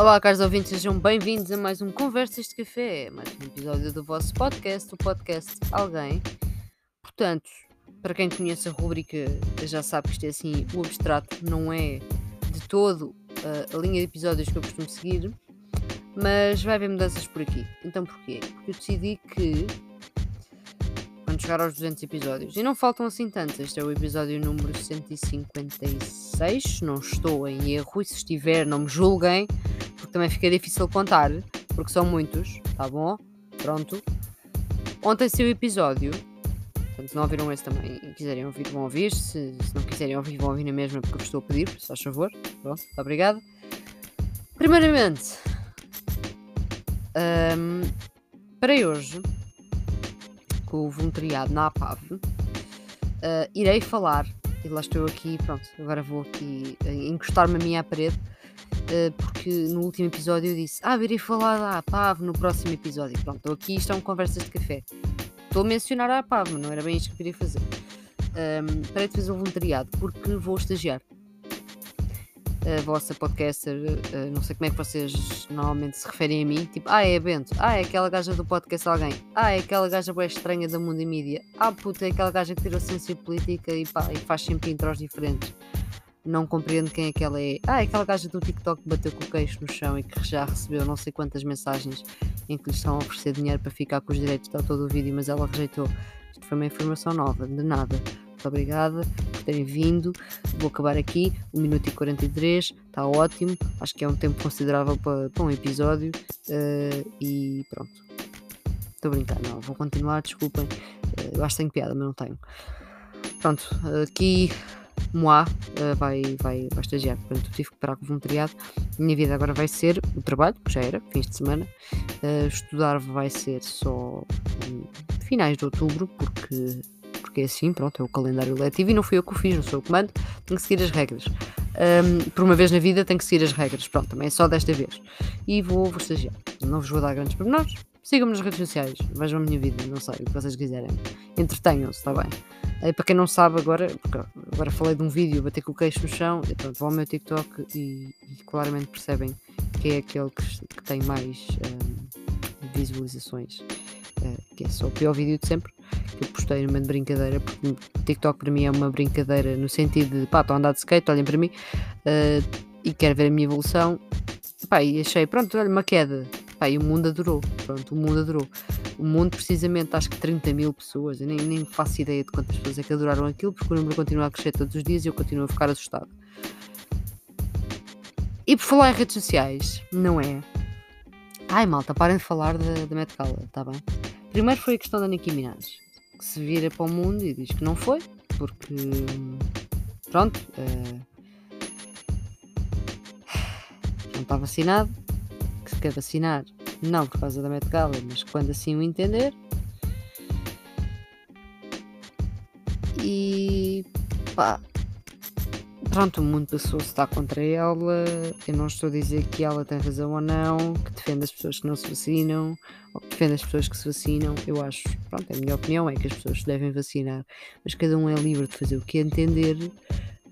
Olá, caros ouvintes, sejam bem-vindos a mais um Conversas de Café, mais um episódio do vosso podcast, o podcast Alguém. Portanto, para quem conhece a rubrica, já sabe que isto é assim, o abstrato não é de todo uh, a linha de episódios que eu costumo seguir, mas vai haver mudanças por aqui. Então porquê? Porque eu decidi que quando chegar aos 200 episódios, e não faltam assim tantos, este é o episódio número 156, não estou em erro, e se estiver, não me julguem, porque também fica difícil contar, porque são muitos, tá bom? Pronto. Ontem saiu o episódio. Portanto, se não ouviram esse também e quiserem ouvir, vão ouvir. Se, se não quiserem ouvir, vão ouvir na mesma porque eu estou a pedir, por faz favor. Pronto, muito obrigado. Primeiramente, um, para hoje, com o voluntariado na APAV, uh, irei falar, e lá estou aqui, pronto, agora vou aqui uh, encostar-me a minha parede eh, porque no último episódio eu disse: Ah, virei falar da APAV no próximo episódio. Pronto, estou aqui, isto é Conversas de Café. Estou a mencionar a APAV, não era bem isto que eu queria fazer. Um, para de fazer um voluntariado, porque vou estagiar. A vossa podcaster, uh, não sei como é que vocês normalmente se referem a mim, tipo, ah, é Bento, ah, é aquela gaja do podcast Alguém, ah, é aquela gaja boa estranha da Mundo e Mídia, ah, puta, é aquela gaja que tirou ciência política e, pá, e faz sempre intros diferentes não compreendo quem é que ela é. Ah, é aquela gaja do TikTok que bateu com o queixo no chão e que já recebeu não sei quantas mensagens em que lhe estão a oferecer dinheiro para ficar com os direitos de todo o vídeo, mas ela rejeitou. Isto foi uma informação nova, de nada. Muito obrigada por terem vindo. Vou acabar aqui, 1 minuto e 43, está ótimo. Acho que é um tempo considerável para, para um episódio. Uh, e pronto. Estou a brincar, não, vou continuar, desculpem. Uh, eu acho que tenho piada, mas não tenho. Pronto, aqui Moá uh, vai, vai, vai estagiar. Portanto, tive que parar com o voluntariado. Minha vida agora vai ser o trabalho, que já era, fins de semana. Uh, estudar vai ser só um, finais de outubro, porque, porque é assim, pronto, é o calendário letivo e não fui eu que o fiz, não sou o comando, tenho que seguir as regras. Um, por uma vez na vida tenho que seguir as regras, pronto, também é só desta vez. E vou, vou estagiar. Não vos vou dar grandes pormenores. Sigam-me nas redes sociais, vejam a minha vida, não sei, o que vocês quiserem. Entretenham-se, está bem? E para quem não sabe agora, agora falei de um vídeo bater com o queixo no chão, e pronto, vão ao meu TikTok e, e claramente percebem que é aquele que, que tem mais um, visualizações. Uh, que é só o pior vídeo de sempre que eu postei numa brincadeira, porque TikTok para mim é uma brincadeira no sentido de pá, estou a andar de skate, olhem para mim uh, e quero ver a minha evolução. Pá, e achei, pronto, olha, uma queda. Pá, e o mundo adorou. Pronto, o mundo adorou o mundo, precisamente, acho que 30 mil pessoas. Eu nem, nem faço ideia de quantas pessoas é que adoraram aquilo, porque o número continua a crescer todos os dias e eu continuo a ficar assustado. E por falar em redes sociais, não é? Ai malta, parem de falar da, Met Gala, tá bem? Primeiro foi a questão da Nicki Minaj, que se vira para o mundo e diz que não foi, porque. Pronto. Uh, não está vacinado, quer vacinar não por causa da Met Gala, mas quando assim o entender. E pá, pronto, o mundo passou-se está contra ela. Eu não estou a dizer que ela tem razão ou não, que defende as pessoas que não se vacinam, ou que defende as pessoas que se vacinam. Eu acho, pronto, a minha opinião é que as pessoas se devem vacinar, mas cada um é livre de fazer o que entender.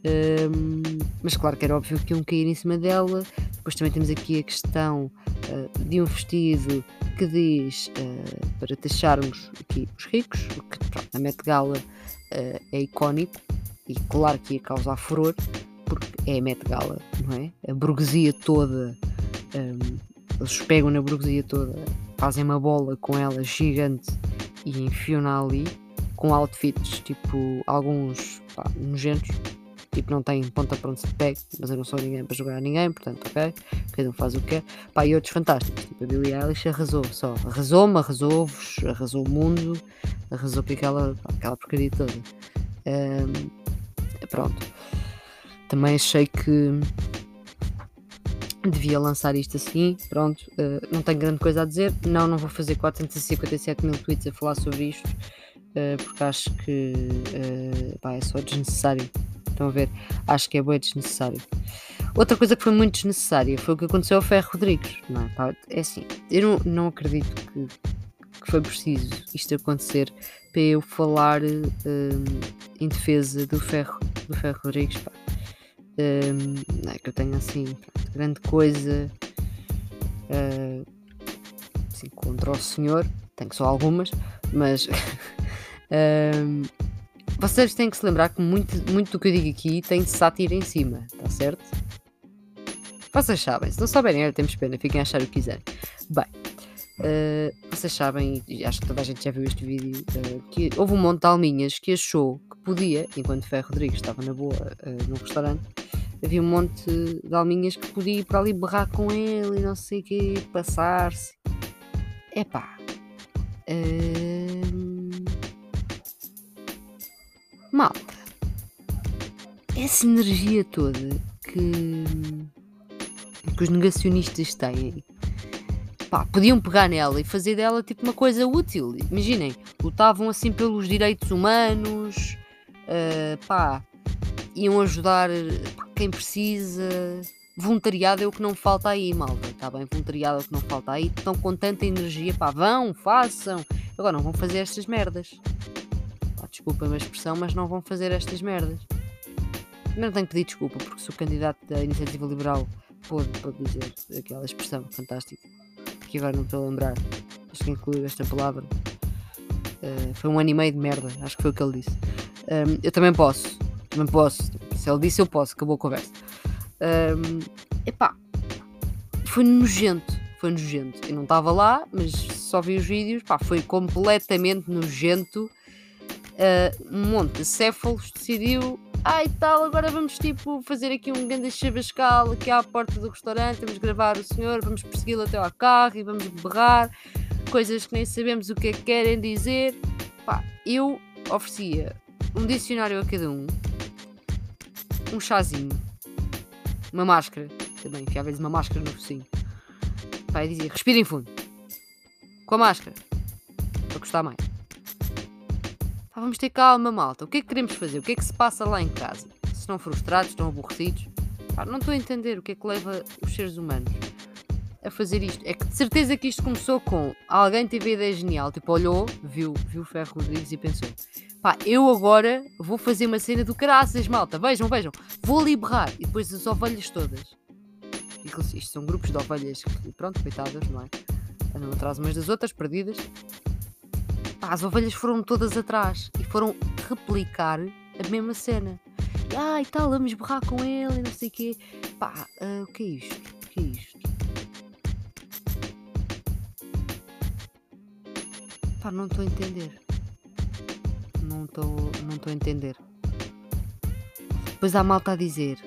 Um, mas claro que era óbvio que iam cair em cima dela. Depois também temos aqui a questão uh, de um vestido que diz uh, para taxarmos aqui os ricos, o que pronto, na Met Gala uh, é icónico e claro que ia causar furor, porque é a Met Gala, não é? A burguesia toda, um, eles pegam na burguesia toda, fazem uma bola com ela gigante e enfiam-na ali com outfits tipo alguns pá, nojentos Tipo, não tem ponta para onde se pegue, mas eu não sou ninguém para jogar a ninguém, portanto, ok? Cada um faz o que quer. Pá, e outros fantásticos, tipo a Billie Eilish arrasou só. Arrasou-me, arrasou-vos, arrasou o mundo, arrasou com aquela, aquela porcaria toda. Um, pronto. Também achei que devia lançar isto assim, pronto, uh, não tenho grande coisa a dizer, não, não vou fazer 457 mil tweets a falar sobre isto, uh, porque acho que uh, pá, é só desnecessário Estão a ver? Acho que é bem desnecessário. Outra coisa que foi muito desnecessária foi o que aconteceu ao Ferro Rodrigues. Não é? É assim, eu não, não acredito que, que, foi preciso isto acontecer para eu falar um, em defesa do Ferro, do Ferro Rodrigues. Pá. Um, não é que eu tenho assim, pronto, grande coisa uh, assim, contra o senhor. Tenho só algumas, mas uh, vocês têm que se lembrar que muito, muito do que eu digo aqui tem sátira em cima, está certo? Vocês sabem, se não souberem, temos pena, fiquem a achar o que quiserem. Bem, uh, vocês sabem, e acho que toda a gente já viu este vídeo, uh, que houve um monte de alminhas que achou que podia, enquanto Ferro Rodrigues estava na boa uh, num restaurante, havia um monte de alminhas que podia ir para ali berrar com ele e não sei o quê, passar-se. Epá. Uh... Malta. Essa energia toda que, que os negacionistas têm. Pá, podiam pegar nela e fazer dela tipo uma coisa útil. Imaginem, lutavam assim pelos direitos humanos, uh, pá, iam ajudar quem precisa. Voluntariado é o que não falta aí, malta. Está bem? Voluntariado é o que não falta aí. Estão com tanta energia, pá, vão, façam. Agora não vão fazer estas merdas. Desculpa a expressão, mas não vão fazer estas merdas. Primeiro tenho que pedir desculpa, porque sou candidato da Iniciativa Liberal pode, pode dizer aquela expressão fantástica, que agora não estou a lembrar. Acho que incluiu esta palavra. Uh, foi um ano e meio de merda, acho que foi o que ele disse. Um, eu também posso, também posso. Se ele disse, eu posso, acabou a conversa. Um, epá, foi nojento, foi nojento. Eu não estava lá, mas só vi os vídeos, pá, foi completamente nojento. Uh, um monte de céfalos decidiu, ah e tal, agora vamos tipo fazer aqui um grande chavascal aqui à porta do restaurante, vamos gravar o senhor, vamos persegui-lo até ao carro e vamos berrar coisas que nem sabemos o que é que querem dizer. Pá, eu oferecia um dicionário a cada um, um chazinho, uma máscara, também enfiava-lhes uma máscara no focinho. Pá, e dizia: respirem fundo, com a máscara, para gostar mais. Pá, vamos ter calma, malta. O que é que queremos fazer? O que é que se passa lá em casa? Se estão frustrados, estão aborrecidos? Pá, não estou a entender o que é que leva os seres humanos a fazer isto. É que de certeza que isto começou com alguém teve a ideia genial, tipo, olhou, viu, viu o Ferro Rodrigues e pensou: pá, eu agora vou fazer uma cena do caraças, malta, vejam, vejam, vou ali berrar. E depois as ovelhas todas. Isto são grupos de ovelhas que, pronto, coitadas, não é? Andam atrás umas das outras, perdidas. Pá, as ovelhas foram todas atrás e foram replicar a mesma cena. E, ah, e tal, vamos berrar com ele e não sei o quê. Pá, uh, o que é isto? O que é isto? Pá, não estou a entender não estou não a entender. Depois há malta a dizer: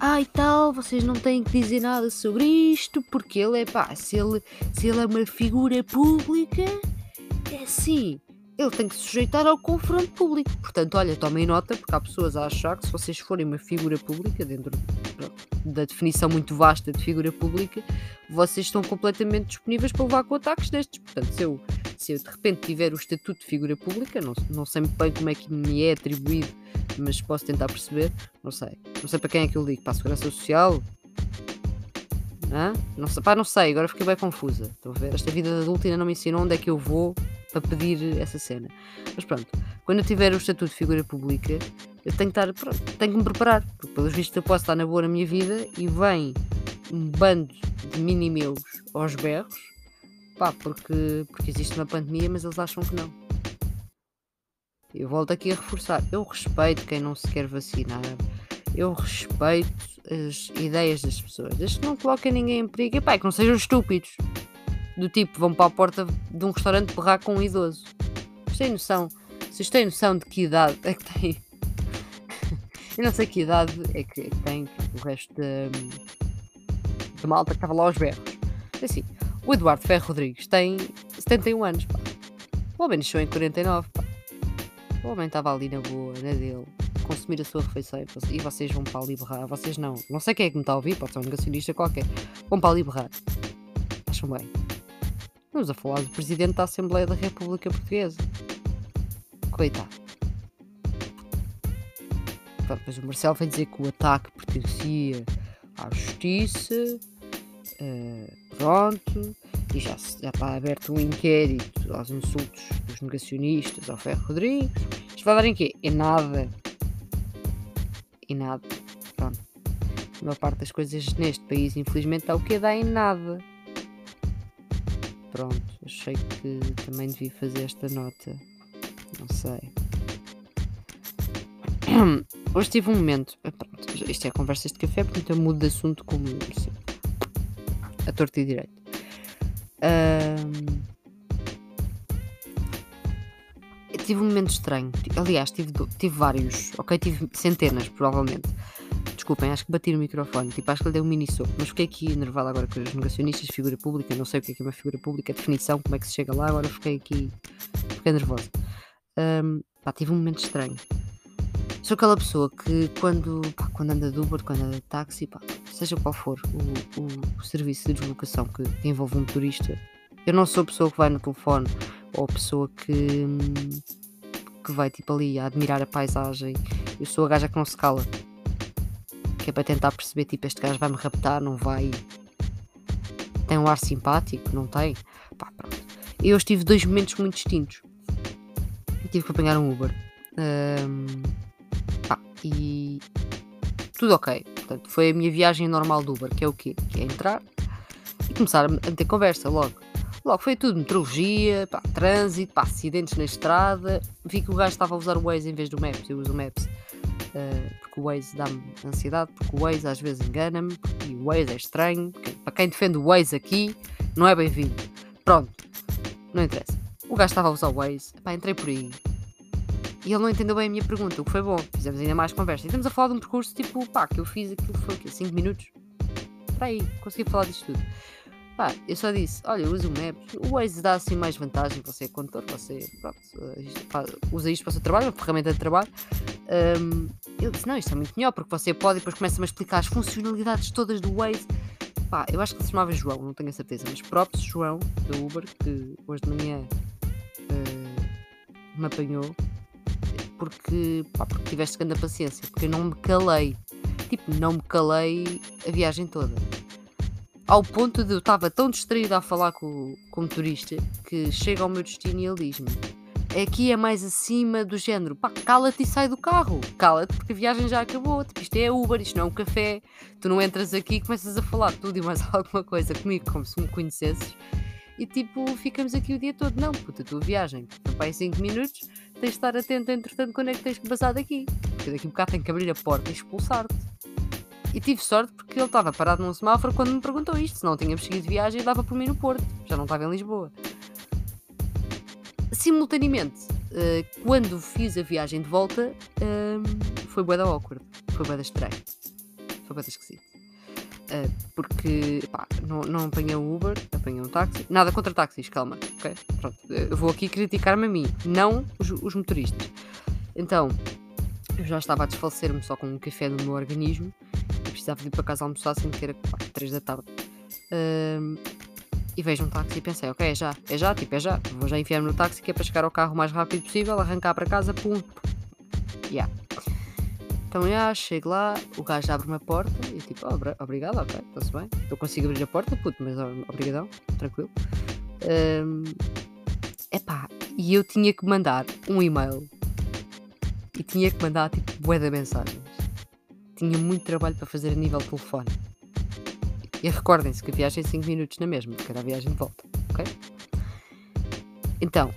Ah, e tal, vocês não têm que dizer nada sobre isto, porque ele é pá, se ele, se ele é uma figura pública, assim, ele tem que se sujeitar ao confronto público. Portanto, olha, tomem nota, porque há pessoas a achar que se vocês forem uma figura pública, dentro da definição muito vasta de figura pública, vocês estão completamente disponíveis para levar com ataques destes. Portanto, se eu se eu de repente tiver o estatuto de figura pública, não, não sei bem como é que me é atribuído, mas posso tentar perceber, não sei. Não sei para quem é que eu ligo, para a Segurança Social? Não sei, pá, não sei, agora fiquei bem confusa. Estão a ver? Esta vida de adulta ainda não me ensinou onde é que eu vou para pedir essa cena. Mas pronto, quando eu tiver o estatuto de figura pública, eu tenho que estar, pronto, tenho que me preparar, porque pelos vistos eu posso estar na boa na minha vida e vem um bando de mini-meus aos berros Pá, porque, porque existe uma pandemia, mas eles acham que não. Eu volto aqui a reforçar. Eu respeito quem não se quer vacinar. Eu respeito as ideias das pessoas. Desde que não coloquem ninguém em perigo. E pá, que não sejam estúpidos. Do tipo, vão para a porta de um restaurante berrar com um idoso. Vocês têm noção? Vocês têm noção de que idade é que têm? Eu não sei que idade é que, é tem o resto de malta que estava lá aos berros. Assim, o Eduardo Ferro Rodrigues tem 71 anos, pá. O homem nasceu em 49, pá. O homem estava ali na boa, na dele, consumir a sua refeição e vocês vão para ali berrar. Vocês não. Não sei quem é que me está a ouvir, pode ser um negacionista qualquer. Vão para ali berrar. Acham bem? Vamos a falar do Presidente da Assembleia da República Portuguesa. Coitado. Pronto, o Marcelo vem dizer que o ataque pertencia à justiça Uh, pronto, e já, já está aberto um inquérito aos insultos dos negacionistas ao Ferro Rodrigues. Isto vai dar em quê? Em nada. Em nada. Pronto. maior parte das coisas neste país, infelizmente, é o que dá em nada. Pronto, achei que também devia fazer esta nota. Não sei. Hoje tive um momento. Eh, pronto, isto é conversas de café, portanto eu mudo de assunto como assim, a torta e direito. Um, tive um momento estranho. Aliás, tive, tive vários. Ok, tive centenas, provavelmente. Desculpem, acho que bati no microfone. Tipo, acho que ele deu um mini soco. Mas fiquei aqui enervado agora com os negacionistas, figura pública. Não sei o que é, que é uma figura pública, definição, como é que se chega lá. Agora fiquei aqui. Fiquei nervosa. Um, pá, tive um momento estranho. Sou aquela pessoa que quando, pá, quando anda de Uber, quando anda de táxi, pá, seja qual for o, o, o serviço de deslocação que, que envolve um turista, eu não sou a pessoa que vai no telefone ou pessoa que, que vai tipo ali a admirar a paisagem. Eu sou a gaja que não se cala. Que é para tentar perceber, tipo, este gajo vai-me raptar, não vai. Tem um ar simpático, não tem? Pá, pronto. Eu tive dois momentos muito distintos. Tive que apanhar um Uber. Um, e tudo ok. Portanto, foi a minha viagem normal do Uber, que é o quê? Que é entrar e começar a ter conversa logo. Logo foi tudo, metrologia, pá, trânsito, pá, acidentes na estrada. Vi que o gajo estava a usar o Waze em vez do Maps. Eu uso o Maps uh, porque o Waze dá-me ansiedade, porque o Waze às vezes engana-me e o Waze é estranho. Para quem defende o Waze aqui, não é bem-vindo. Pronto, não interessa. O gajo estava a usar o Waze, pá, entrei por aí. E ele não entendeu bem a minha pergunta, o que foi bom. Fizemos ainda mais conversa. E estamos a falar de um percurso tipo, pá, que eu fiz aquilo foi 5 minutos. Para aí, consegui falar disto tudo. Pá, eu só disse, olha, usa o Maps, o Waze dá assim mais vantagem, você é condutor, você pronto, uh, usa isto para o seu trabalho, uma ferramenta de trabalho. Um, ele disse, não, isto é muito melhor, porque você pode e depois começa-me a explicar as funcionalidades todas do Waze. Pá, eu acho que se chamava João, não tenho a certeza, mas próprio João, da Uber, que hoje de manhã uh, me apanhou, porque, pá, porque tiveste grande paciência, porque eu não me calei. Tipo, não me calei a viagem toda ao ponto de eu estava tão distraída a falar com, com o motorista que chega ao meu destino e ele diz-me: Aqui é mais acima do género, pá, cala-te e sai do carro, cala-te porque a viagem já acabou. Tipo, isto é Uber, isto não é um café. Tu não entras aqui e começas a falar tudo e mais alguma coisa comigo, como se me conhecesses. E tipo, ficamos aqui o dia todo. Não, puta, a tua viagem, vai em 5 minutos, tens de estar atento, entretanto, quando é que tens que passar daqui? Porque daqui a um bocado tem que abrir a porta e expulsar-te. E tive sorte porque ele estava parado num semáforo quando me perguntou isto. Se não tínhamos seguido viagem, dava por mim no Porto. Já não estava em Lisboa. Simultaneamente, uh, quando fiz a viagem de volta, uh, foi bué da awkward. Foi bué da estranho. Foi bué da esquisito. Uh, porque pá, não, não apanhei um Uber, apanhei um táxi. Nada contra táxis, calma, ok? Pronto, eu vou aqui criticar-me a mim, não os, os motoristas. Então, eu já estava a desfalecer-me só com um café no meu organismo precisava ir para casa almoçar assim que era 4, 3 da tarde. Um, e vejo um táxi e pensei, ok, é já, é já, tipo, é já. Vou já enfiar-me no táxi que é para chegar ao carro o mais rápido possível, arrancar para casa, pum. Yeah. Então, já, chego lá, o gajo abre uma porta e tipo, oh, obrigado, ok, está-se bem. Eu consigo abrir a porta, puto, mas obrigadão, tranquilo. Um, epá, e eu tinha que mandar um e-mail e tinha que mandar tipo bué de mensagens tinha muito trabalho para fazer a nível telefone. E recordem-se que a viagem é 5 minutos na mesma, porque era a viagem de volta, ok? Então,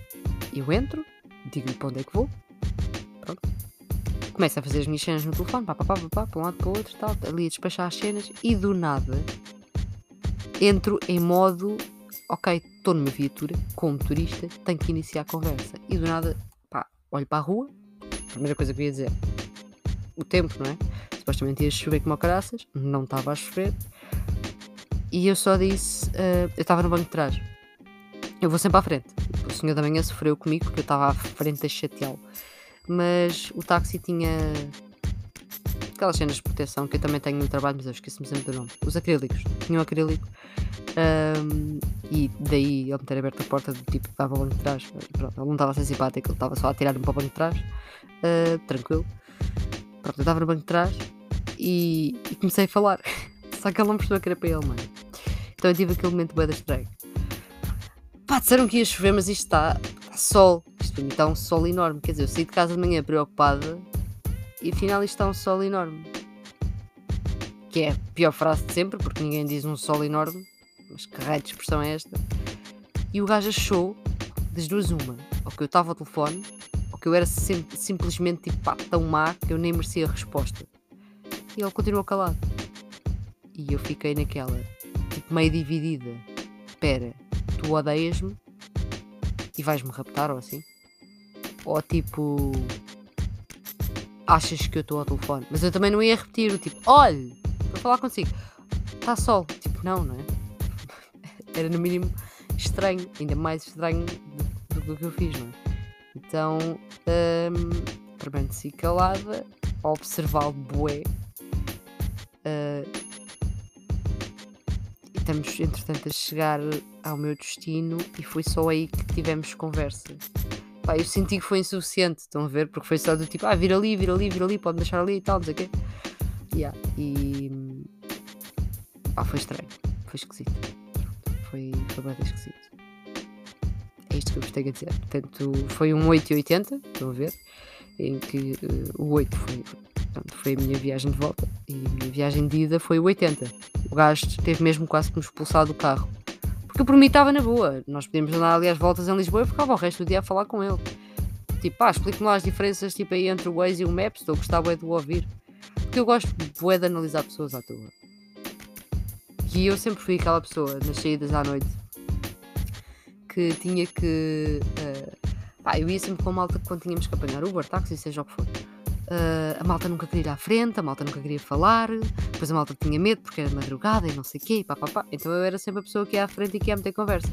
eu entro, digo-lhe para onde é que vou, pronto. Começo a fazer as minhas cenas no telefone, pá, pá, pá, pá, pá, para um lado para o outro, tal, ali a despachar as cenas, e do nada entro em modo, ok, estou numa viatura, como turista, tenho que iniciar a conversa. E do nada, pá, olho para a rua, primeira coisa que eu ia dizer, o tempo, não é? supostamente ia chover como caraças, não estava a chover. E eu só disse, uh, eu estava no banco de trás. Eu vou sempre à frente. O senhor da manhã sofreu comigo porque eu estava à frente a chateá-lo. Mas o táxi tinha aquelas cenas de proteção que eu também tenho no trabalho, mas eu esqueci-me sempre do nome. Os acrílicos. Tinha um acrílico. Um, e daí ele me ter aberto a porta do tipo estava ao banco de trás. Pronto, ele não estava a ser simpático, ele estava só a tirar-me para o banco de trás. Uh, tranquilo. Pronto, eu estava no banco de trás e, e comecei a falar. Só que ele não percebeu que era para ele, mano. Então eu tive aquele momento bem estranho. Pá, disseram que ia chover, mas isto está, está sol. Isto para mim está um sol enorme. Quer dizer, eu saí de casa de manhã preocupada e afinal isto está um sol enorme. que é a pior frase de sempre, porque ninguém diz um sol enorme, mas que raio de expressão é esta? E o gajo achou, das duas uma, ou que eu estava ao telefone, ou que eu era sim, simplesmente tipo pá, tão má que eu nem merecia a resposta. E ele continuou calado. E eu fiquei naquela, tipo meio dividida. Espera, tu odeias-me e vais-me raptar ou assim? Ou tipo, achas que eu estou ao telefone? Mas eu também não ia repetir o tipo, olhe, para falar consigo, está sol. Tipo, não, não é? Era no mínimo estranho, ainda mais estranho do, do que eu fiz, não é? Então, um, permaneci calada, a observá-lo bué. Uh, e estamos, entretanto, a chegar ao meu destino e foi só aí que tivemos conversa. Pá, eu senti que foi insuficiente, estão a ver? Porque foi só do tipo, ah, vir ali, vir ali, vir ali, pode deixar ali e tal, não sei o quê. Yeah. E. Pá, foi estranho, foi esquisito. Foi, foi bem esquisito. É isto que eu vos tenho a dizer. Portanto, foi um 8,80, estão a ver? Em que uh, o 8 foi, foi a minha viagem de volta e a minha viagem de ida foi o 80. O gajo teve mesmo quase que me expulsar do carro. Porque por mim estava na boa. Nós podíamos andar ali às voltas em Lisboa e ficava o resto do dia a falar com ele. Tipo, pá, explique-me lá as diferenças tipo, aí entre o Waze e o Maps. Estou a gostar bué de o ouvir. Porque eu gosto bué de analisar pessoas à toa. E eu sempre fui aquela pessoa nas saídas à noite que tinha que. Uh, pá, eu ia sempre com a malta quando tínhamos que apanhar Uber, táxi, seja o que for. Uh, a malta nunca queria ir à frente, a malta nunca queria falar, depois a malta tinha medo porque era madrugada e não sei o quê, pá, pá, pá. Então eu era sempre a pessoa que ia à frente e que ia meter conversa.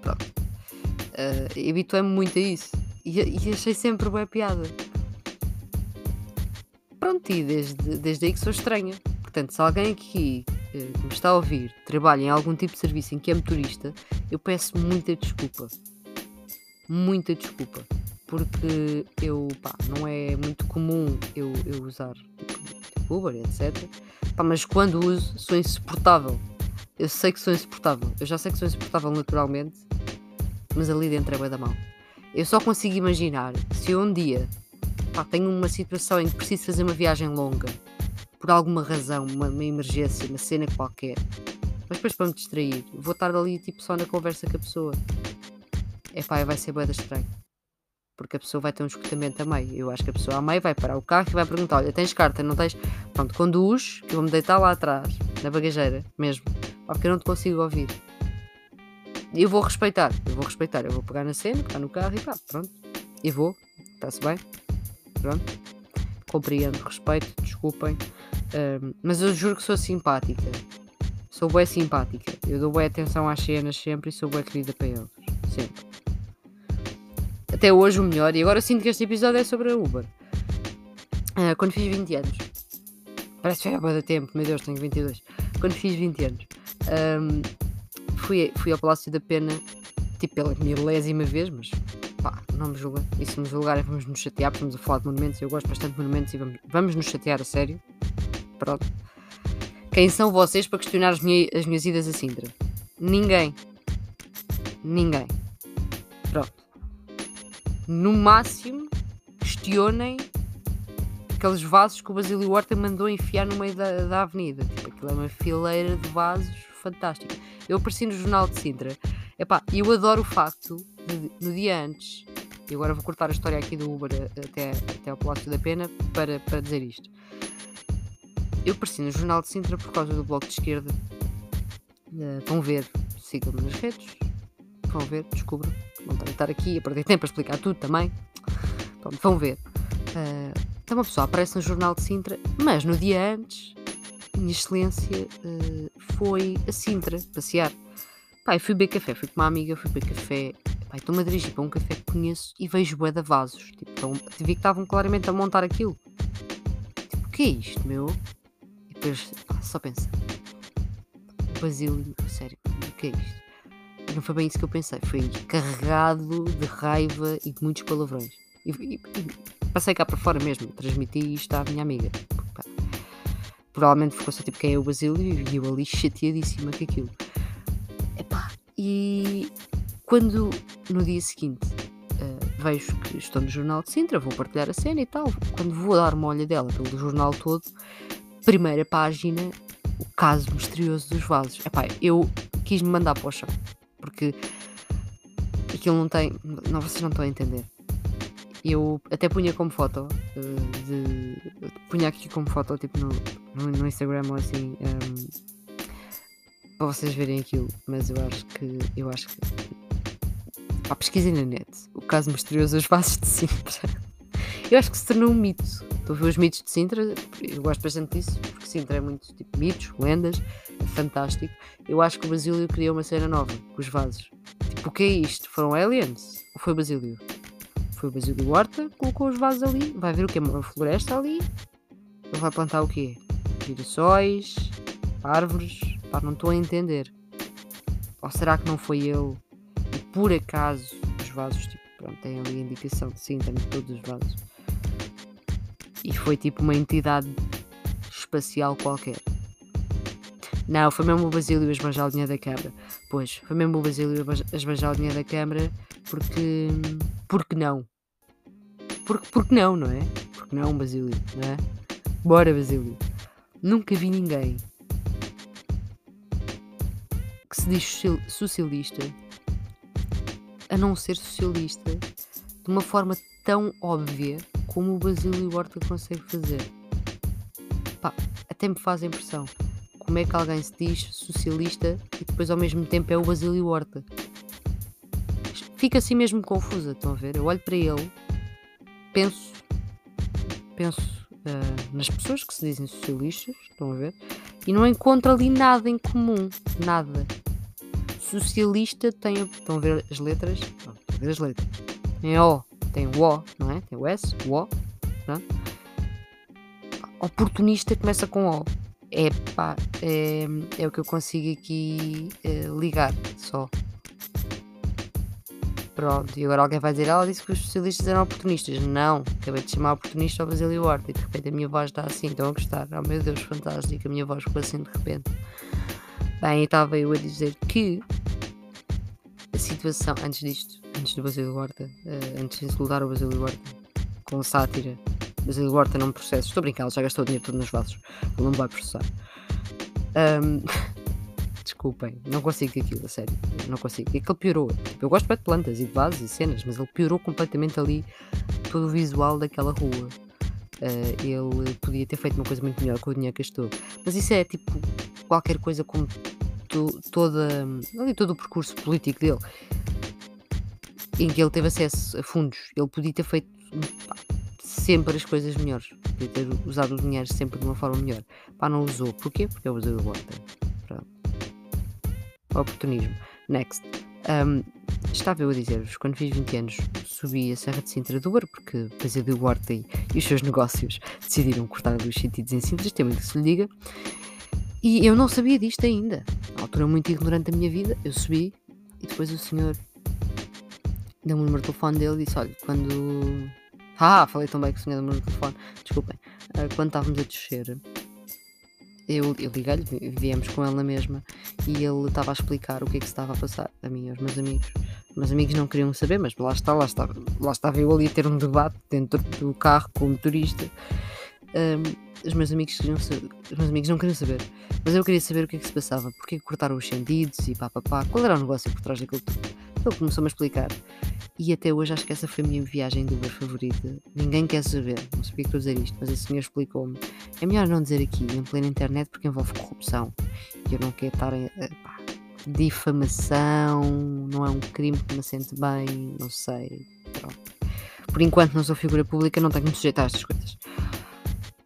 Pronto. Uh, Habituei-me muito a isso. E, e, achei sempre boa piada. Pronto, e desde, desde aí que sou estranha. Portanto, se alguém aqui que me está a ouvir trabalha em algum tipo de serviço em que é motorista, eu peço muita desculpa. Muita desculpa porque eu, pá, não é muito comum eu, eu usar tipo, Uber, etc. Pá, mas quando uso, sou insuportável. Eu sei que sou insuportável. Eu já sei que sou insuportável naturalmente, mas ali dentro é bem da mão. Eu só consigo imaginar se um dia pá, tenho uma situação em que preciso fazer uma viagem longa, por alguma razão, uma, uma emergência, uma cena qualquer, mas depois para me distrair, vou estar ali tipo só na conversa com a pessoa. É pá, vai ser boeda estranho porque a pessoa vai ter um escutamento a meio. Eu acho que a pessoa a meio vai parar o carro e vai perguntar: Olha, tens carta? Não tens? Pronto, conduz, que eu vou me deitar lá atrás, na bagageira mesmo, porque eu não te consigo ouvir. Eu vou respeitar, eu vou respeitar, eu vou pegar na cena, pegar no carro e pá, pronto. E vou, está-se bem, pronto. Compreendo, respeito, desculpem, um, mas eu juro que sou simpática. Sou bem simpática. Eu dou bem atenção às cenas sempre e sou bem querida para eles. Sempre até hoje o melhor. E agora sinto que este episódio é sobre a Uber. Uh, quando fiz 20 anos. Parece que foi há muito tempo, meu Deus, tenho 22. Quando fiz 20 anos, um, fui, fui ao Palácio da Pena, tipo pela milésima vez, mas pá, não me julguem. E se me julgarem, vamos nos chatear, porque estamos a falar de monumentos. Eu gosto bastante de monumentos e vamos, vamos nos chatear a sério. Pronto. Quem são vocês para questionar as, minhas, as minhas idas a Sintra? Ninguém. Ninguém. Pronto no máximo, questionem aqueles vasos que o Basílio Horta mandou enfiar no meio da, da avenida. Tipo, aquilo é uma fileira de vasos fantástica. Eu apareci no Jornal de Sintra. Epá, eu adoro o facto de, no dia antes, e agora vou cortar a história aqui do Uber até, até ao Palácio da Pena para, para dizer isto. Eu apareci no Jornal de Sintra por causa do Bloco de Esquerda. Uh, vão ver, sigam-me nas redes, vão ver, descubram que estar aqui a perder tempo a explicar tudo também. Pronto, vão ver. Uh, então uma pessoa aparece no Jornal de Sintra, mas no dia antes, Minha Excelência uh, foi a Sintra passear. Pai, fui beber café, fui com uma amiga, fui beber café. Pai, estou-me a dirigir para um café que conheço e vejo bué vasos. Tipo, então, vi que estavam claramente a montar aquilo. Tipo, o que é isto, meu? Depois, pá, só pensa. Basílio, sério, o que é isto? não foi bem isso que eu pensei. Foi carregado de raiva e de muitos palavrões. E, e, e passei cá para fora mesmo. Transmiti isto à minha amiga. Provavelmente ficou só tipo quem é o Basílio e eu ali chateadíssima com aquilo. Epá, e quando no dia seguinte uh, vejo que estou no Jornal de Sintra, vou partilhar a cena e tal. Quando vou dar uma olhadela pelo jornal todo, primeira página, o caso misterioso dos vasos. Epá, eu quis me mandar para o chão, porque aquilo não tem. Não, vocês não estão a entender. Eu até punha como foto, uh, de, punha aqui como foto, tipo no, no, no Instagram ou assim, um, ehm, para vocês verem aquilo, mas eu acho que. Eu acho que. Pá, pesquisem na net. O caso misterioso dos vasos de Sintra. Eu acho que se tornou um mito. Estou a ver os mitos de Sintra, eu gosto bastante disso, porque Sintra é muito tipo mitos, lendas, é fantástico. Eu acho que o Basílio criou uma cena nova com os vasos. Tipo, o que é isto? Foram aliens? Ou foi Basílio? Foi o Basílio Horta, colocou os vasos ali, vai ver o que é uma floresta ali. Ele vai plantar o quê? Girassóis, árvores. Pá, não estou a entender. Ou será que não foi ele? E por acaso os vasos, tipo, pronto, têm ali a indicação de sim, temos todos os vasos e foi tipo uma entidade espacial qualquer. Não, foi mesmo o Basílio a esbanjar o dinheiro da Câmara. Pois, foi mesmo o Basílio a esbanjar o dinheiro da Câmara porque. Porque não? Porque, porque não, não é? Porque não, Basílio, não é? Bora, Basílio. Nunca vi ninguém que se diz socialista a não ser socialista de uma forma tão óbvia como o Basílio Horta consegue fazer. Pá, até me faz a impressão. Como é que alguém se diz socialista e depois ao mesmo tempo é o Basílio Horta? Fica assim mesmo confusa, estão a ver? Eu olho para ele, penso, penso uh, nas pessoas que se dizem socialistas, estão a ver? E não encontro ali nada em comum, nada. Socialista tem, estão a ver as letras? Estão a ver as letras. Tem O, tem o O, não é? Tem o S, o O. Não é? Oportunista começa com O. É pá, é, é o que eu consigo aqui é, ligar só. Pronto, e agora alguém vai dizer, ela disse que os socialistas eram oportunistas. Não, acabei de chamar oportunista ao Basílio Horta e de repente a minha voz está assim, estão a gostar. Oh meu Deus, fantástico, a minha voz ficou assim de repente. Bem, estava eu a dizer que a situação, antes disto, antes do Basílio Horta, uh, antes de insultar o Basílio Horta, com sátira, Basílio Horta não processa, estou ele já gastou o dinheiro todo nos vasos, ele não vai processar. Um, desculpem, não consigo aquilo, a sério, não consigo. É que ele piorou. Tipo, eu gosto de plantas e de vasos e cenas, mas ele piorou completamente ali todo o visual daquela rua. Uh, ele podia ter feito uma coisa muito melhor com o dinheiro que gastou. Mas isso é tipo qualquer coisa como to, toda, ali todo o percurso político dele em que ele teve acesso a fundos. Ele podia ter feito sempre as coisas melhores. Podia ter usado o dinheiro sempre de uma forma melhor. Pá, não usou. Porquê? Porque eu usei o Horta. Pronto. Oportunismo. Next. Um, estava eu a dizer-vos, quando fiz 20 anos, subi a Serra de Sintra do Ouro, porque Basílio Horta e, e os seus negócios decidiram cortar os sentidos em Sintra, tem muito que se lhe diga. E eu não sabia disto ainda. Na altura muito ignorante da minha vida, eu subi e depois o senhor deu-me o número de telefone dele e disse: Olha, quando. Ah, falei tão bem que deu-me o número de telefone. Desculpem. Uh, quando estávamos a descer, eu, eu liguei-lhe, viemos com ele na mesma e ele estava a explicar o que é que se estava a passar a mim e aos meus amigos. Os meus amigos não queriam saber, mas lá está, lá estava, lá estava eu ali a ter um debate dentro do carro com o motorista. Um, os meus amigos queriam saber, os meus amigos não queriam saber, mas eu queria saber o que é que se passava, porque cortaram os sentidos e pá pá pá, qual era o negócio por trás daquilo tudo. Ele começou-me a explicar. E até hoje acho que essa foi a minha viagem do Uber favorita. Ninguém quer saber, não sabia que estou a dizer isto, mas esse senhor explicou-me. É melhor não dizer aqui, em plena internet, porque envolve corrupção. E eu não quero estar em. Pá, difamação, não é um crime que me sente bem, não sei. Pronto. Por enquanto não sou figura pública, não tenho que me sujeitar a estas coisas.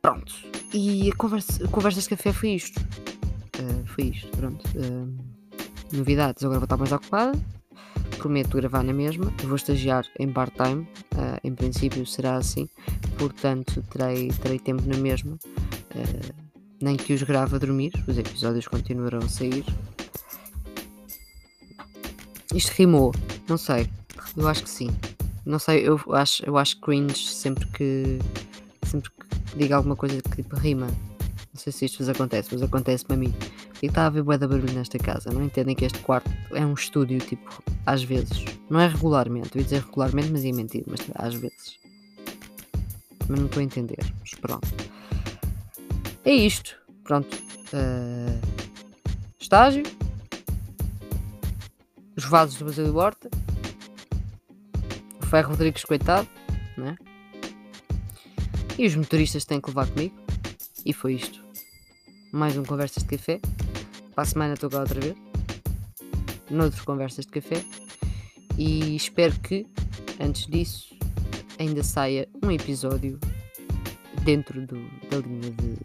Pronto. E a conversa, a conversa de café foi isto. Uh, foi isto, pronto. Uh, novidades, agora vou estar mais ocupada prometo gravar na mesma. Vou estagiar em part-time, uh, em princípio será assim, portanto terei, terei tempo na mesma. Uh, nem que os grave a dormir, os episódios continuarão a sair. Isto rimou, não sei, eu acho que sim. Não sei, eu acho, eu acho cringe sempre que sempre que diga alguma coisa que tipo rima. Não sei se isto vos acontece, mas acontece-me a mim. E está a haver bué de barulho nesta casa. Não entendem que este quarto é um estúdio, tipo, às vezes. Não é regularmente. Eu ia dizer regularmente, mas ia mentir. Mas às vezes. Mas não estou a entender. Mas pronto. É isto. Pronto. Uh, estágio. Os vasos do Basílio Horta. O Ferro Rodrigues, coitado. Né? E os motoristas têm que levar comigo. E foi isto. Mais um Conversas de Café. Para a semana estou cá outra vez. Noutro Conversas de Café. E espero que, antes disso, ainda saia um episódio dentro do, da linha de,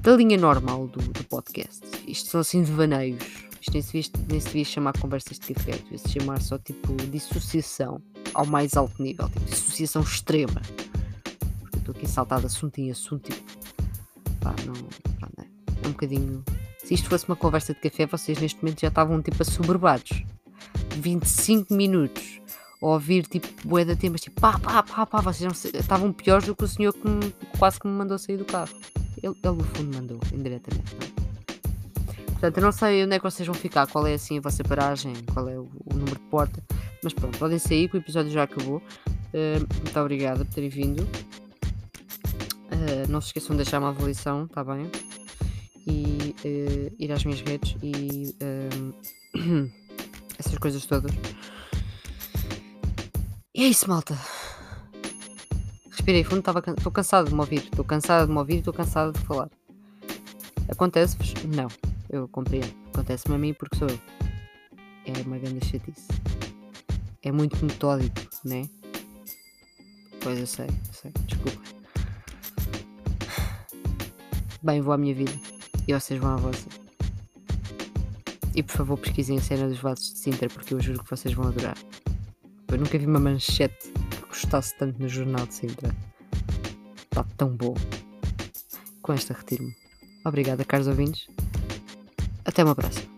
da linha normal do, do podcast. Isto são assim devaneios. Isto nem se, devia, nem se devia chamar conversas de café, devia se chamar só tipo dissociação ao mais alto nível, tipo dissociação extrema. Porque eu estou aqui saltado assunto em assunto, tipo, pá, não, pá, não, é um bocadinho. Se isto fosse uma conversa de café, vocês neste momento já estavam tipo assoberbados. 25 minutos a ouvir tipo bué de temas, tipo pá, pá, pá, pá, vocês não, estavam piores do que o senhor que me, quase que me mandou sair do carro. Ele, ele no fundo mandou, indiretamente. Não? É? Portanto, eu não sei onde é que vocês vão ficar, qual é assim a vossa paragem, qual é o, o número de porta, mas pronto, podem sair que o episódio já acabou. Uh, muito obrigada por terem vindo. Uh, não se esqueçam de deixar uma avaliação, tá bem? E uh, ir às minhas redes e essas coisas todas. E é isso, malta. Respirei fundo, estou cansado de me ouvir. Estou cansado de me ouvir e estou cansado de falar. Acontece-vos? Não. Eu compreendo. Acontece-me a mim porque sou eu. É uma grande chatice. É muito metódico, né? Pois eu sei, eu sei. Desculpa. Bem, vou à minha vida. E vocês vão à vossa. E por favor pesquisem a cena dos vasos de Sintra porque eu juro que vocês vão adorar. Eu nunca vi uma manchete que gostasse tanto no Jornal de Sintra. Está tão bom. Com esta retiro-me. Obrigada, caros ouvintes. Até uma próxima.